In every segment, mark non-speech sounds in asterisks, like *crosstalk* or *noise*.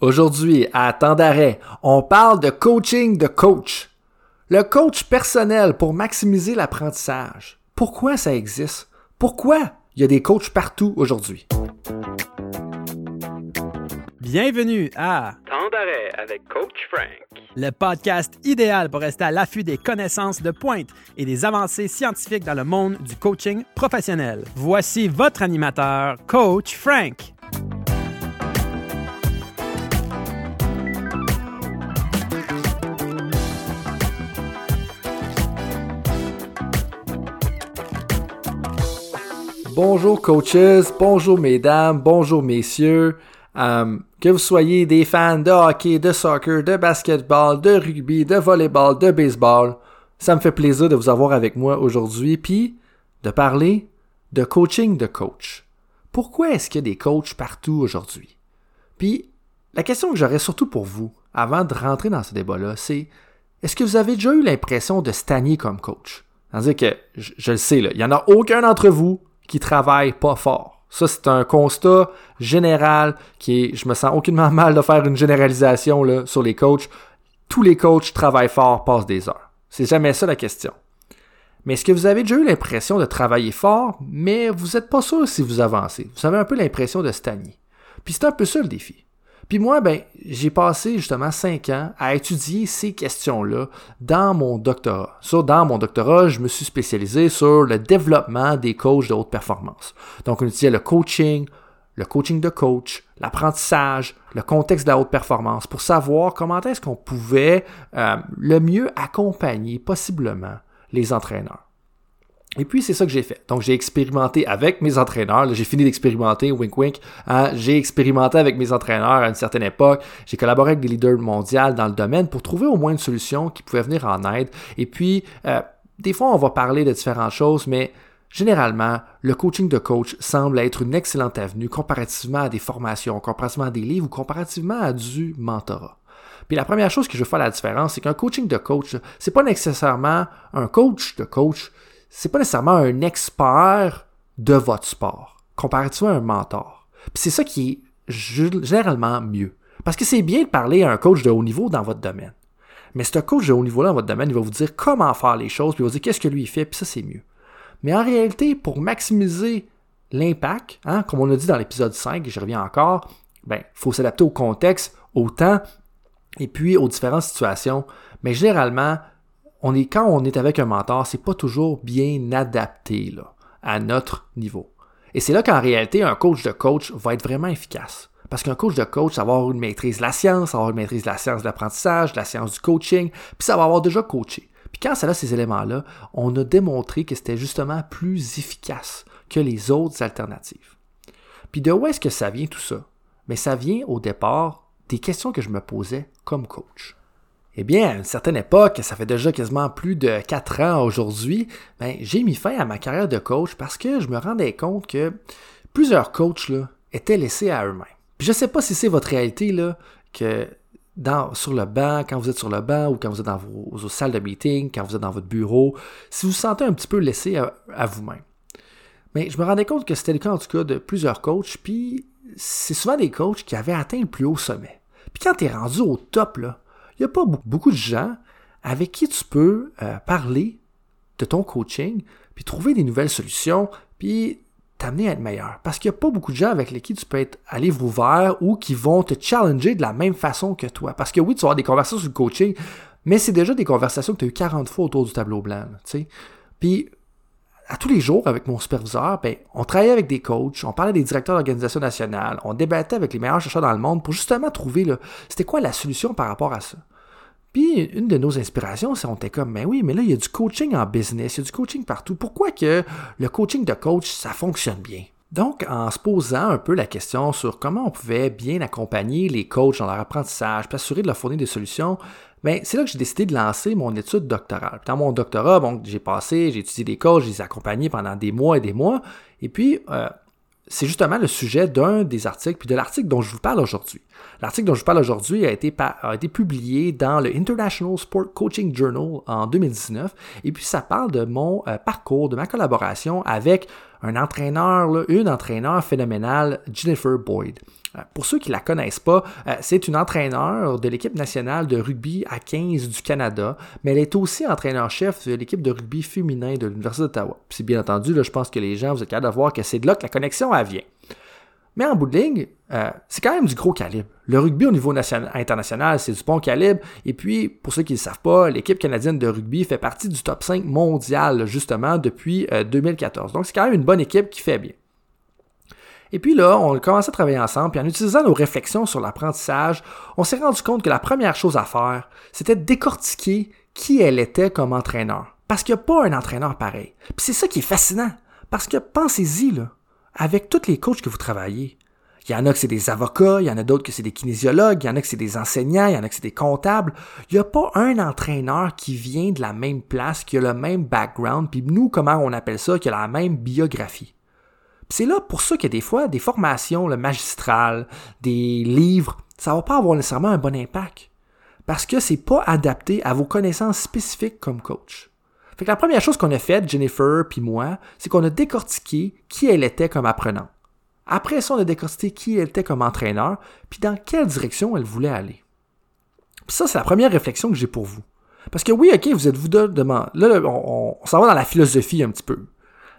Aujourd'hui, à temps d'arrêt, on parle de coaching de coach. Le coach personnel pour maximiser l'apprentissage. Pourquoi ça existe? Pourquoi il y a des coachs partout aujourd'hui? Bienvenue à Temps d'arrêt avec Coach Frank. le podcast idéal pour rester à l'affût des connaissances de pointe et des avancées scientifiques dans le monde du coaching professionnel. Voici votre animateur, Coach Frank. Bonjour coaches, bonjour mesdames, bonjour messieurs. Euh, que vous soyez des fans de hockey, de soccer, de basketball, de rugby, de volleyball, de baseball, ça me fait plaisir de vous avoir avec moi aujourd'hui, puis de parler de coaching de coach. Pourquoi est-ce qu'il y a des coachs partout aujourd'hui? Puis la question que j'aurais surtout pour vous, avant de rentrer dans ce débat-là, c'est est-ce que vous avez déjà eu l'impression de stagner comme coach? C'est-à-dire que, je, le sais, là, il n'y en a aucun d'entre vous qui travaille pas fort. Ça, c'est un constat général qui est, je me sens aucunement *laughs* mal de faire une généralisation là, sur les coachs. Tous les coachs travaillent fort, passent des heures. C'est jamais ça la question. Mais est-ce que vous avez déjà eu l'impression de travailler fort, mais vous n'êtes pas sûr si vous avancez? Vous avez un peu l'impression de stagner. Puis c'est un peu ça le défi. Puis moi, ben, j'ai passé justement cinq ans à étudier ces questions-là dans mon doctorat. Ça, dans mon doctorat, je me suis spécialisé sur le développement des coachs de haute performance. Donc, on étudiait le coaching, le coaching de coach, l'apprentissage, le contexte de la haute performance pour savoir comment est-ce qu'on pouvait euh, le mieux accompagner possiblement les entraîneurs. Et puis, c'est ça que j'ai fait. Donc, j'ai expérimenté avec mes entraîneurs. J'ai fini d'expérimenter, wink wink. Hein. J'ai expérimenté avec mes entraîneurs à une certaine époque. J'ai collaboré avec des leaders mondiaux dans le domaine pour trouver au moins une solution qui pouvait venir en aide. Et puis, euh, des fois, on va parler de différentes choses, mais généralement, le coaching de coach semble être une excellente avenue comparativement à des formations, comparativement à des livres ou comparativement à du mentorat. Puis la première chose que je veux faire la différence, c'est qu'un coaching de coach, c'est pas nécessairement un coach de coach c'est pas nécessairement un expert de votre sport, comparativement à un mentor. Puis c'est ça qui est généralement mieux. Parce que c'est bien de parler à un coach de haut niveau dans votre domaine. Mais ce coach de haut niveau-là dans votre domaine, il va vous dire comment faire les choses, puis il va vous dire qu'est-ce que lui fait, puis ça c'est mieux. Mais en réalité, pour maximiser l'impact, hein, comme on a dit dans l'épisode 5, et je reviens encore, ben, il faut s'adapter au contexte, au temps, et puis aux différentes situations. Mais généralement, quand on est avec un mentor, c'est pas toujours bien adapté à notre niveau. Et c'est là qu'en réalité, un coach de coach va être vraiment efficace. Parce qu'un coach de coach, ça va avoir une maîtrise de la science, ça va avoir une maîtrise de la science de l'apprentissage, de la science du coaching, puis ça va avoir déjà coaché. Puis quand ça a ces éléments-là, on a démontré que c'était justement plus efficace que les autres alternatives. Puis de où est-ce que ça vient tout ça? Mais ça vient au départ des questions que je me posais comme coach. Eh bien, à une certaine époque, ça fait déjà quasiment plus de quatre ans aujourd'hui, ben, j'ai mis fin à ma carrière de coach parce que je me rendais compte que plusieurs coachs là, étaient laissés à eux-mêmes. Puis je ne sais pas si c'est votre réalité là, que sur le banc, quand vous êtes sur le banc ou quand vous êtes dans vos, salles de meeting, quand vous êtes dans votre bureau, si vous vous sentez un petit peu laissé à, à vous-même. Mais je me rendais compte que c'était le cas en tout cas de plusieurs coachs, puis c'est souvent des coachs qui avaient atteint le plus haut sommet. Puis quand tu es rendu au top, là, il n'y a pas beaucoup de gens avec qui tu peux euh, parler de ton coaching, puis trouver des nouvelles solutions, puis t'amener à être meilleur. Parce qu'il n'y a pas beaucoup de gens avec lesquels tu peux être à livre ouvert ou qui vont te challenger de la même façon que toi. Parce que oui, tu vas avoir des conversations sur le coaching, mais c'est déjà des conversations que tu as eu 40 fois autour du tableau blanc. Puis à tous les jours avec mon superviseur, ben, on travaillait avec des coachs, on parlait des directeurs d'organisation nationale, on débattait avec les meilleurs chercheurs dans le monde pour justement trouver c'était quoi la solution par rapport à ça. Puis une de nos inspirations, c'est on était comme, mais oui, mais là, il y a du coaching en business, il y a du coaching partout. Pourquoi que le coaching de coach, ça fonctionne bien? Donc, en se posant un peu la question sur comment on pouvait bien accompagner les coachs dans leur apprentissage, puis assurer de leur fournir des solutions, ben, c'est là que j'ai décidé de lancer mon étude doctorale. dans mon doctorat, bon, j'ai passé, j'ai étudié des coachs, je les ai accompagnés pendant des mois et des mois. Et puis, euh, c'est justement le sujet d'un des articles, puis de l'article dont je vous parle aujourd'hui. L'article dont je vous parle aujourd'hui a été, a été publié dans le International Sport Coaching Journal en 2019, et puis ça parle de mon euh, parcours, de ma collaboration avec un entraîneur, une entraîneur phénoménale, Jennifer Boyd. Euh, pour ceux qui la connaissent pas, euh, c'est une entraîneur de l'équipe nationale de rugby à 15 du Canada, mais elle est aussi entraîneur-chef de l'équipe de rugby féminin de l'Université d'Ottawa. C'est bien entendu, je pense que les gens, vous êtes capables de voir que c'est de là que la connexion vient. Mais en bout de ligne, euh, c'est quand même du gros calibre. Le rugby au niveau national, international, c'est du bon calibre. Et puis, pour ceux qui ne le savent pas, l'équipe canadienne de rugby fait partie du top 5 mondial, justement, depuis 2014. Donc, c'est quand même une bonne équipe qui fait bien. Et puis là, on a commencé à travailler ensemble, puis en utilisant nos réflexions sur l'apprentissage, on s'est rendu compte que la première chose à faire, c'était de décortiquer qui elle était comme entraîneur. Parce qu'il n'y a pas un entraîneur pareil. Puis c'est ça qui est fascinant. Parce que pensez-y, là, avec tous les coachs que vous travaillez, il y en a que c'est des avocats, il y en a d'autres que c'est des kinésiologues, il y en a que c'est des enseignants, il y en a que c'est des comptables. Il n'y a pas un entraîneur qui vient de la même place, qui a le même background, puis nous, comment on appelle ça, qui a la même biographie. C'est là pour ça a des fois des formations le magistrales, des livres, ça va pas avoir nécessairement un bon impact. Parce que c'est pas adapté à vos connaissances spécifiques comme coach. Fait que la première chose qu'on a faite, Jennifer puis moi, c'est qu'on a décortiqué qui elle était comme apprenant. Après ça, on a décortiqué qui elle était comme entraîneur, puis dans quelle direction elle voulait aller. Puis ça, c'est la première réflexion que j'ai pour vous. Parce que oui, ok, vous êtes vous demain. Là, on s'en va dans la philosophie un petit peu.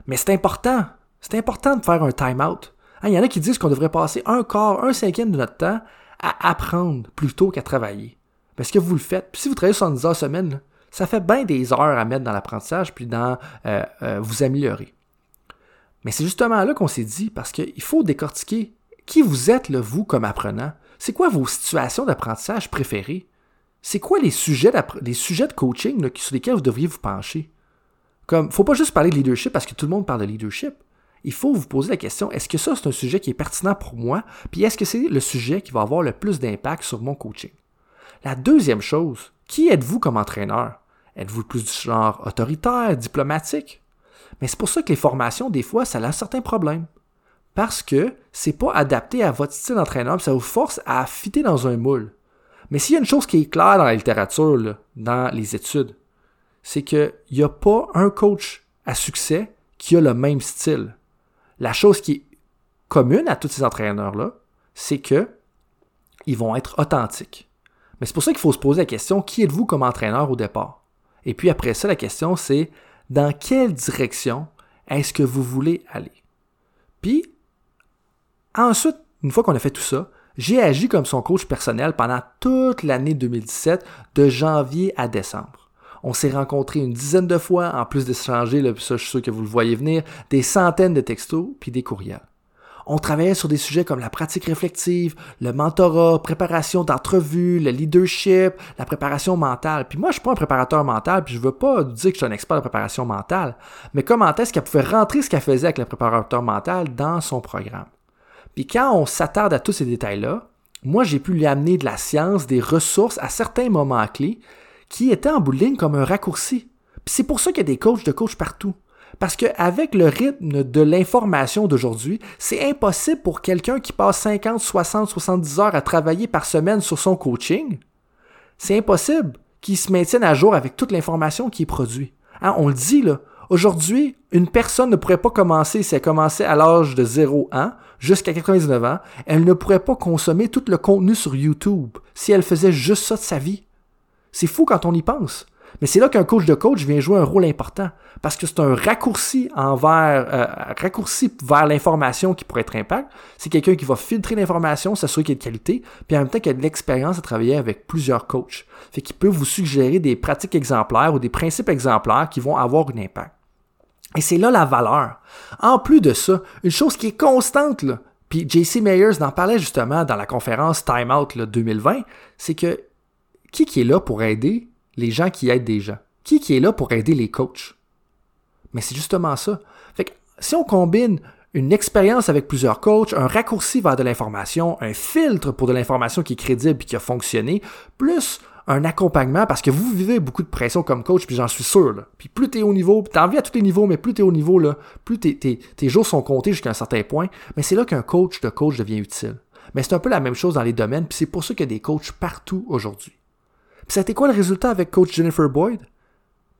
Mais c'est important c'est important de faire un time-out. Il y en a qui disent qu'on devrait passer un quart, un cinquième de notre temps à apprendre plutôt qu'à travailler. Parce que vous le faites. Puis si vous travaillez 70 heures semaine, ça fait bien des heures à mettre dans l'apprentissage puis dans euh, euh, vous améliorer. Mais c'est justement là qu'on s'est dit, parce qu'il faut décortiquer qui vous êtes, vous, comme apprenant. C'est quoi vos situations d'apprentissage préférées? C'est quoi les sujets, sujets de coaching sur lesquels vous devriez vous pencher? Comme, faut pas juste parler de leadership parce que tout le monde parle de leadership il faut vous poser la question, est-ce que ça, c'est un sujet qui est pertinent pour moi? Puis est-ce que c'est le sujet qui va avoir le plus d'impact sur mon coaching? La deuxième chose, qui êtes-vous comme entraîneur? Êtes-vous plus du genre autoritaire, diplomatique? Mais c'est pour ça que les formations, des fois, ça a certains problèmes. Parce que c'est pas adapté à votre style d'entraîneur, ça vous force à fitter dans un moule. Mais s'il y a une chose qui est claire dans la littérature, dans les études, c'est qu'il n'y a pas un coach à succès qui a le même style. La chose qui est commune à tous ces entraîneurs-là, c'est que ils vont être authentiques. Mais c'est pour ça qu'il faut se poser la question qui êtes-vous comme entraîneur au départ? Et puis après ça, la question c'est dans quelle direction est-ce que vous voulez aller? Puis ensuite, une fois qu'on a fait tout ça, j'ai agi comme son coach personnel pendant toute l'année 2017, de janvier à décembre. On s'est rencontrés une dizaine de fois, en plus d'échanger, ça je suis sûr que vous le voyez venir, des centaines de textos puis des courriels. On travaillait sur des sujets comme la pratique réflexive, le mentorat, préparation d'entrevue, le leadership, la préparation mentale. Puis moi, je suis pas un préparateur mental, puis je veux pas dire que je suis un expert de préparation mentale, mais comment est-ce qu'elle pouvait rentrer ce qu'elle faisait avec le préparateur mental dans son programme? Puis quand on s'attarde à tous ces détails-là, moi, j'ai pu lui amener de la science, des ressources à certains moments clés qui était en bout comme un raccourci. c'est pour ça qu'il y a des coachs de coach partout. Parce qu'avec le rythme de l'information d'aujourd'hui, c'est impossible pour quelqu'un qui passe 50, 60, 70 heures à travailler par semaine sur son coaching. C'est impossible qu'il se maintienne à jour avec toute l'information qui est produite. Hein, on le dit là. Aujourd'hui, une personne ne pourrait pas commencer, si elle commençait à l'âge de 0 ans jusqu'à 99 ans, elle ne pourrait pas consommer tout le contenu sur YouTube si elle faisait juste ça de sa vie. C'est fou quand on y pense. Mais c'est là qu'un coach de coach vient jouer un rôle important parce que c'est un raccourci envers, euh, raccourci vers l'information qui pourrait être impact. C'est quelqu'un qui va filtrer l'information, s'assurer qu'il y a de qualité, puis en même temps qu'il a de l'expérience à travailler avec plusieurs coachs. Fait qu'il peut vous suggérer des pratiques exemplaires ou des principes exemplaires qui vont avoir un impact. Et c'est là la valeur. En plus de ça, une chose qui est constante, là, puis JC Mayers en parlait justement dans la conférence Time Out 2020, c'est que qui qui est là pour aider les gens qui aident des gens? Qui qui est là pour aider les coachs? Mais c'est justement ça. Fait que si on combine une expérience avec plusieurs coachs, un raccourci vers de l'information, un filtre pour de l'information qui est crédible et qui a fonctionné, plus un accompagnement parce que vous vivez beaucoup de pression comme coach, puis j'en suis sûr. Puis plus tu es au niveau, tu envie à tous les niveaux, mais plus tu es au niveau, là, plus tes, tes jours sont comptés jusqu'à un certain point. Mais c'est là qu'un coach de coach devient utile. Mais c'est un peu la même chose dans les domaines, puis c'est pour ça qu'il y a des coachs partout aujourd'hui. Puis ça a été quoi le résultat avec coach Jennifer Boyd?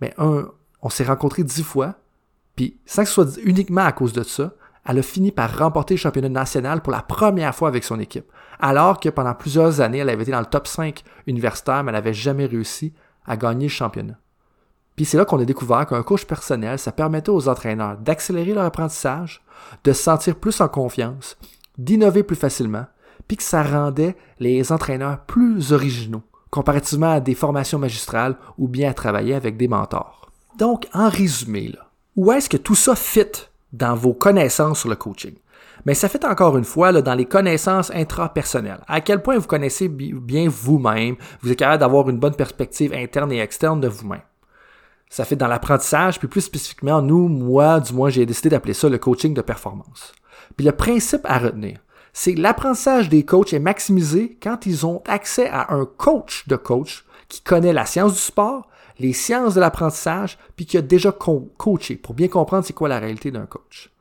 Mais un, on s'est rencontrés dix fois, puis sans que ce soit uniquement à cause de ça, elle a fini par remporter le championnat national pour la première fois avec son équipe, alors que pendant plusieurs années, elle avait été dans le top 5 universitaire, mais elle n'avait jamais réussi à gagner le championnat. Puis c'est là qu'on a découvert qu'un coach personnel, ça permettait aux entraîneurs d'accélérer leur apprentissage, de se sentir plus en confiance, d'innover plus facilement, puis que ça rendait les entraîneurs plus originaux, comparativement à des formations magistrales ou bien à travailler avec des mentors. Donc, en résumé, où est-ce que tout ça fit dans vos connaissances sur le coaching? Mais ça fait encore une fois dans les connaissances intrapersonnelles. À quel point vous connaissez bien vous-même, vous êtes capable d'avoir une bonne perspective interne et externe de vous-même. Ça fait dans l'apprentissage, puis plus spécifiquement, nous, moi, du moins, j'ai décidé d'appeler ça le coaching de performance. Puis le principe à retenir, c'est l'apprentissage des coachs est maximisé quand ils ont accès à un coach de coach qui connaît la science du sport, les sciences de l'apprentissage, puis qui a déjà coaché pour bien comprendre c'est quoi la réalité d'un coach.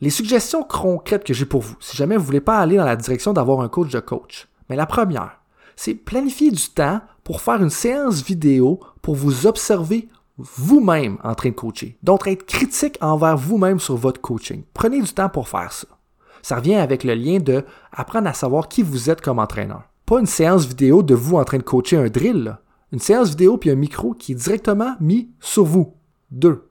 Les suggestions concrètes que j'ai pour vous, si jamais vous ne voulez pas aller dans la direction d'avoir un coach de coach, mais la première, c'est planifier du temps pour faire une séance vidéo pour vous observer vous-même en train de coacher. Donc, être critique envers vous-même sur votre coaching. Prenez du temps pour faire ça. Ça revient avec le lien de apprendre à savoir qui vous êtes comme entraîneur. Pas une séance vidéo de vous en train de coacher un drill. Une séance vidéo puis un micro qui est directement mis sur vous. Deux.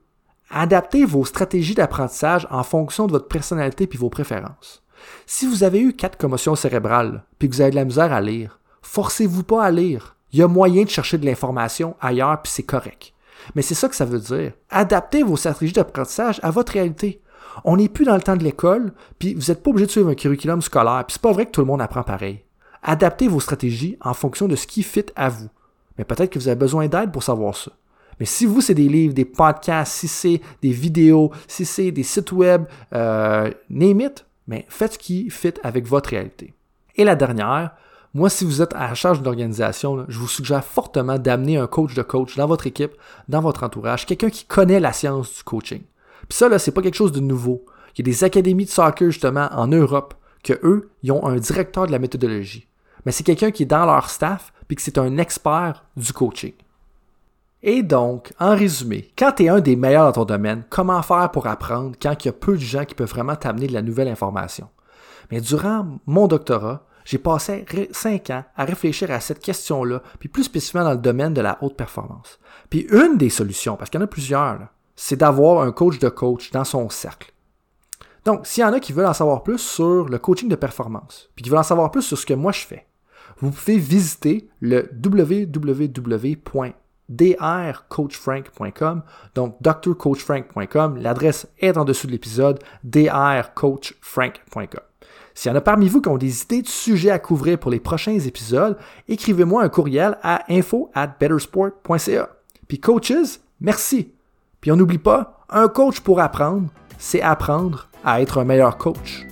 Adaptez vos stratégies d'apprentissage en fonction de votre personnalité puis vos préférences. Si vous avez eu quatre commotions cérébrales puis que vous avez de la misère à lire, forcez-vous pas à lire. Il y a moyen de chercher de l'information ailleurs puis c'est correct. Mais c'est ça que ça veut dire. Adaptez vos stratégies d'apprentissage à votre réalité. On n'est plus dans le temps de l'école, puis vous n'êtes pas obligé de suivre un curriculum scolaire, puis c'est pas vrai que tout le monde apprend pareil. Adaptez vos stratégies en fonction de ce qui fit à vous. Mais peut-être que vous avez besoin d'aide pour savoir ça. Mais si vous, c'est des livres, des podcasts, si c'est des vidéos, si c'est des sites web, euh, name it, mais faites ce qui fit avec votre réalité. Et la dernière, moi, si vous êtes à la charge d'une organisation, je vous suggère fortement d'amener un coach de coach dans votre équipe, dans votre entourage, quelqu'un qui connaît la science du coaching. Puis ça, là, c'est pas quelque chose de nouveau. Il y a des académies de soccer, justement, en Europe, que eux, ils ont un directeur de la méthodologie. Mais c'est quelqu'un qui est dans leur staff, puis que c'est un expert du coaching. Et donc, en résumé, quand tu es un des meilleurs dans ton domaine, comment faire pour apprendre quand il y a peu de gens qui peuvent vraiment t'amener de la nouvelle information? Mais durant mon doctorat, j'ai passé cinq ans à réfléchir à cette question-là, puis plus spécifiquement dans le domaine de la haute performance. Puis une des solutions, parce qu'il y en a plusieurs, c'est d'avoir un coach de coach dans son cercle. Donc, s'il y en a qui veulent en savoir plus sur le coaching de performance, puis qui veulent en savoir plus sur ce que moi je fais, vous pouvez visiter le www.drcoachfrank.com, donc drcoachfrank.com. L'adresse est en dessous de l'épisode, drcoachfrank.com. S'il y en a parmi vous qui ont des idées de sujets à couvrir pour les prochains épisodes, écrivez-moi un courriel à info at bettersport.ca. Puis coaches, merci. Puis on n'oublie pas, un coach pour apprendre, c'est apprendre à être un meilleur coach.